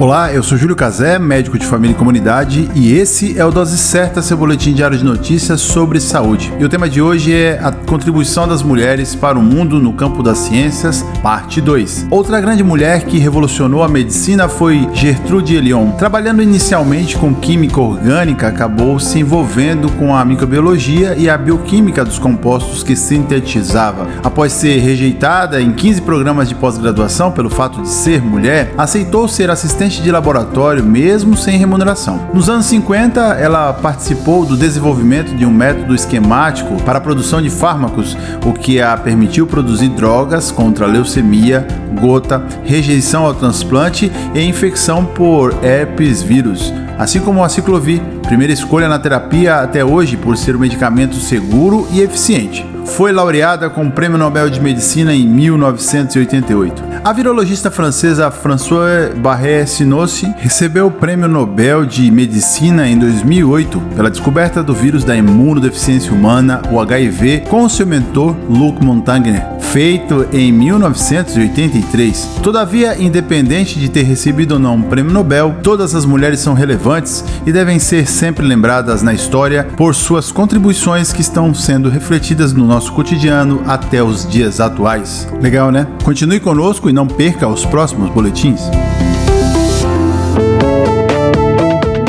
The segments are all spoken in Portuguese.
Olá, eu sou Júlio Cazé, médico de família e comunidade, e esse é o Dose Certa, seu boletim diário de notícias sobre saúde. E o tema de hoje é a contribuição das mulheres para o mundo no campo das ciências, parte 2. Outra grande mulher que revolucionou a medicina foi Gertrude Elion. Trabalhando inicialmente com química orgânica, acabou se envolvendo com a microbiologia e a bioquímica dos compostos que sintetizava. Após ser rejeitada em 15 programas de pós-graduação pelo fato de ser mulher, aceitou ser assistente assistente de laboratório mesmo sem remuneração. Nos anos 50, ela participou do desenvolvimento de um método esquemático para a produção de fármacos, o que a permitiu produzir drogas contra leucemia, gota, rejeição ao transplante e infecção por herpes vírus, assim como a ciclovir, primeira escolha na terapia até hoje por ser um medicamento seguro e eficiente foi laureada com o Prêmio Nobel de Medicina em 1988. A virologista francesa Françoise Barré-Sinosse recebeu o Prêmio Nobel de Medicina em 2008 pela descoberta do vírus da imunodeficiência humana, o HIV, com seu mentor Luc Montagnier, feito em 1983. Todavia, independente de ter recebido ou não um Prêmio Nobel, todas as mulheres são relevantes e devem ser sempre lembradas na história por suas contribuições que estão sendo refletidas no nosso cotidiano até os dias atuais. Legal, né? Continue conosco e não perca os próximos boletins.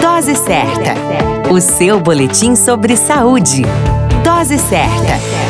Dose certa. O seu boletim sobre saúde. Dose certa.